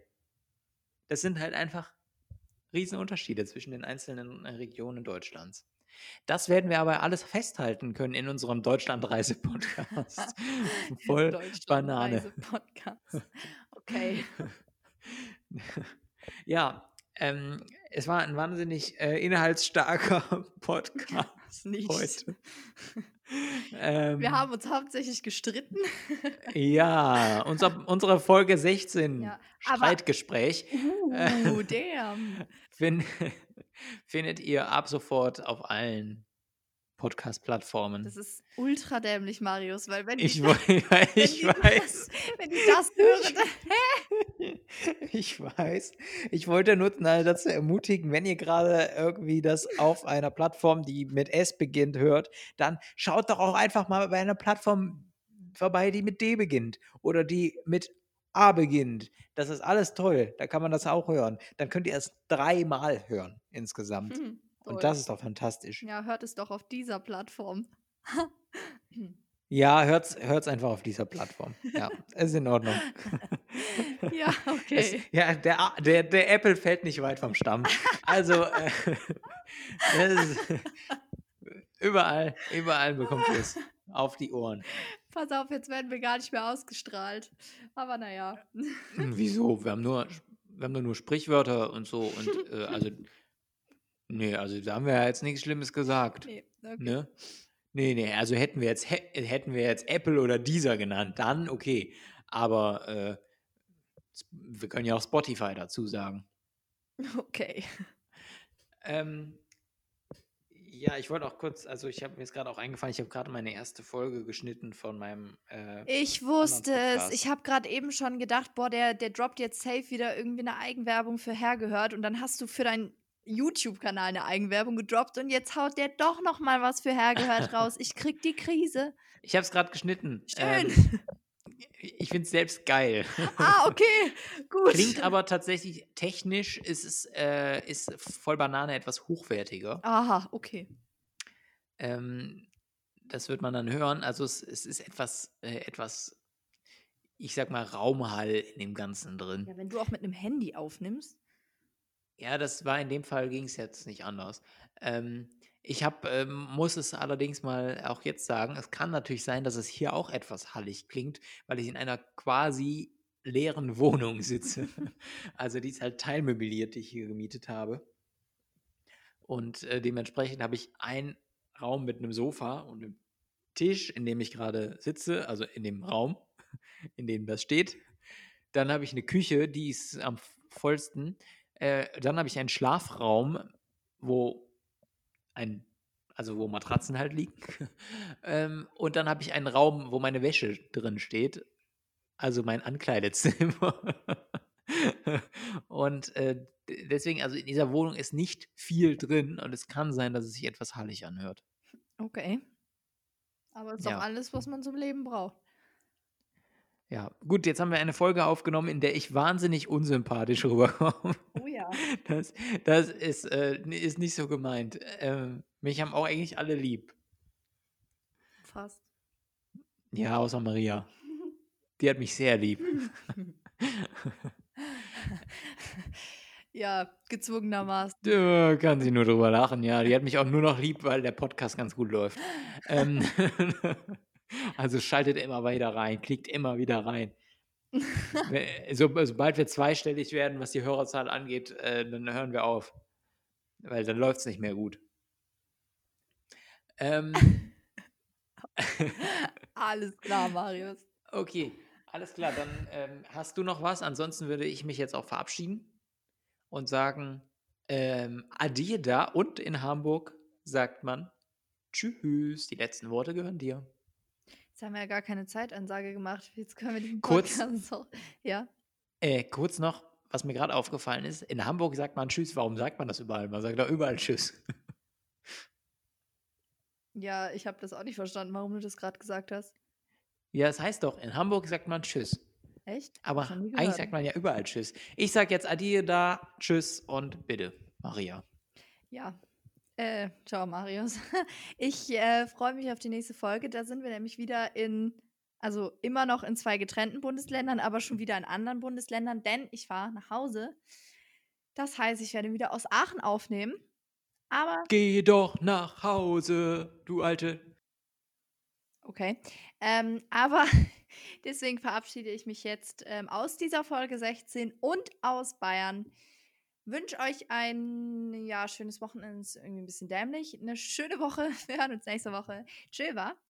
Speaker 2: Das sind halt einfach Riesenunterschiede zwischen den einzelnen äh, Regionen Deutschlands. Das werden wir aber alles festhalten können in unserem Deutschlandreise-Podcast. Voll Banane.
Speaker 1: Deutschlandreise-Podcast. Okay.
Speaker 2: Ja, ähm, es war ein wahnsinnig äh, inhaltsstarker Podcast
Speaker 1: Nicht.
Speaker 2: heute. Ähm,
Speaker 1: Wir haben uns hauptsächlich gestritten.
Speaker 2: ja, unser, unsere Folge 16,
Speaker 1: Ja, aber-
Speaker 2: Streitgespräch,
Speaker 1: Uh, damn.
Speaker 2: fin findet ihr ab sofort auf allen Podcast-Plattformen.
Speaker 1: Das ist ultra dämlich, Marius, weil wenn
Speaker 2: Ich,
Speaker 1: ich,
Speaker 2: wo- ich
Speaker 1: wenn
Speaker 2: weiß.
Speaker 1: Das, wenn ich das höre, dann,
Speaker 2: Ich weiß. Ich wollte nur dazu ermutigen, wenn ihr gerade irgendwie das auf einer Plattform, die mit S beginnt, hört, dann schaut doch auch einfach mal bei einer Plattform vorbei, die mit D beginnt oder die mit A beginnt. Das ist alles toll. Da kann man das auch hören. Dann könnt ihr es dreimal hören insgesamt.
Speaker 1: Hm,
Speaker 2: Und das ist doch fantastisch.
Speaker 1: ja, hört es doch auf dieser Plattform.
Speaker 2: Ja, hört's, hört's einfach auf dieser Plattform. Ja, ist in Ordnung.
Speaker 1: ja,
Speaker 2: Es,
Speaker 1: okay.
Speaker 2: ja, der, der, der Apple fällt nicht weit vom Stamm. Also, äh, ist, überall, überall bekommt ihr es auf die Ohren.
Speaker 1: Pass auf, jetzt werden wir gar nicht mehr ausgestrahlt. Aber naja.
Speaker 2: Hm, Wieso? Wir haben nur, wir haben nur Sprichwörter und so. Und äh, also, nee, also da haben wir ja jetzt nichts Schlimmes gesagt.
Speaker 1: Nee, okay.
Speaker 2: Ne? Nee, nee, also hätten wir jetzt, hä- hätten wir jetzt Apple oder Deezer genannt, dann okay. Aber äh, wir können ja auch Spotify dazu sagen.
Speaker 1: okay.
Speaker 2: Ähm, ja, ich wollte auch kurz, also ich habe mir jetzt gerade auch eingefallen, ich habe gerade meine erste Folge geschnitten von meinem. Äh,
Speaker 1: Ich wusste es. Ich habe gerade eben schon gedacht, boah, der, der droppt jetzt safe wieder irgendwie eine Eigenwerbung für Hergehört und dann hast du für deinen YouTube-Kanal eine Eigenwerbung gedroppt und jetzt haut der doch noch mal was für Hergehört raus. Ich krieg die Krise.
Speaker 2: ich habe es gerade geschnitten.
Speaker 1: Schön.
Speaker 2: Ähm, ich finde es selbst geil.
Speaker 1: ah, okay. Gut.
Speaker 2: Klingt aber tatsächlich technisch, ist es äh, ist voll Banane etwas hochwertiger.
Speaker 1: Aha, okay.
Speaker 2: Ähm, das wird man dann hören. Also es, es ist etwas, äh, etwas, ich sag mal, Raumhall in dem Ganzen drin.
Speaker 1: Ja, wenn du auch mit einem Handy aufnimmst.
Speaker 2: Ja, das war in dem Fall ging es jetzt nicht anders. Ähm, ich hab, ähm, muss es allerdings mal auch jetzt sagen, es kann natürlich sein, dass es hier auch etwas hallig klingt, weil ich in einer quasi leeren Wohnung sitze. also die ist halt teilmöbliert, die ich hier gemietet habe. Und äh, dementsprechend habe ich einen Raum mit einem Sofa und einem Tisch, in dem ich gerade sitze, also in dem Raum, in dem das steht. Dann habe ich eine Küche, die ist am vollsten. Äh, dann habe ich einen Schlafraum, wo ein, also wo Matratzen halt liegen. ähm, und dann habe ich einen Raum, wo meine Wäsche drin steht. Also mein Ankleidezimmer. und äh, deswegen, also in dieser Wohnung ist nicht viel drin und es kann sein, dass es sich etwas hallig anhört.
Speaker 1: Okay. Aber ist doch
Speaker 2: Ja.
Speaker 1: alles, was man zum Leben braucht.
Speaker 2: Ja, gut, jetzt haben wir eine Folge aufgenommen, in der ich wahnsinnig unsympathisch rüberkomme.
Speaker 1: Oh ja.
Speaker 2: Das, das ist, äh, ist nicht so gemeint. Ähm, mich haben auch eigentlich alle lieb.
Speaker 1: Fast.
Speaker 2: Ja, außer Maria. Die hat mich sehr lieb.
Speaker 1: Ja, gezwungenermaßen.
Speaker 2: Da kann sie nur drüber lachen, ja. Die hat mich auch nur noch lieb, weil der Podcast ganz gut läuft. ähm, also schaltet immer wieder rein, klickt immer wieder rein. so, sobald wir zweistellig werden, was die Hörerzahl angeht, äh, dann hören wir auf. Weil dann läuft es nicht mehr gut. Ähm,
Speaker 1: alles klar, Marius.
Speaker 2: Okay, alles klar. Dann ähm, hast du noch was? Ansonsten würde ich mich jetzt auch verabschieden und sagen, ähm, Adieu da und in Hamburg sagt man Tschüss. Die letzten Worte gehören dir.
Speaker 1: Jetzt haben wir ja gar keine Zeitansage gemacht. Jetzt können wir den
Speaker 2: Kurz,
Speaker 1: auch. Ja.
Speaker 2: Äh, kurz noch, was mir gerade aufgefallen ist. In Hamburg sagt man Tschüss. Warum sagt man das überall? Man sagt doch überall Tschüss.
Speaker 1: Ja, ich habe das auch nicht verstanden, warum du das gerade gesagt hast.
Speaker 2: Ja, das heißt doch, in Hamburg sagt man Tschüss.
Speaker 1: Echt?
Speaker 2: Aber eigentlich sagt man ja überall Tschüss. Ich sage jetzt Adieu da, Tschüss und bitte, Maria.
Speaker 1: Ja, äh, ciao Marius. Ich äh, freue mich auf die nächste Folge. Da sind wir nämlich wieder in, also immer noch in zwei getrennten Bundesländern, aber schon wieder in anderen Bundesländern, denn ich fahre nach Hause. Das heißt, ich werde wieder aus Aachen aufnehmen. Aber.
Speaker 2: Geh doch nach Hause, du Alte.
Speaker 1: Okay. Ähm, aber deswegen verabschiede ich mich jetzt ähm, aus dieser Folge 16 und aus Bayern. Wünsche euch ein ja, schönes Wochenende, irgendwie ein bisschen dämlich. Eine schöne Woche. Wir hören uns nächste Woche. Tschüss.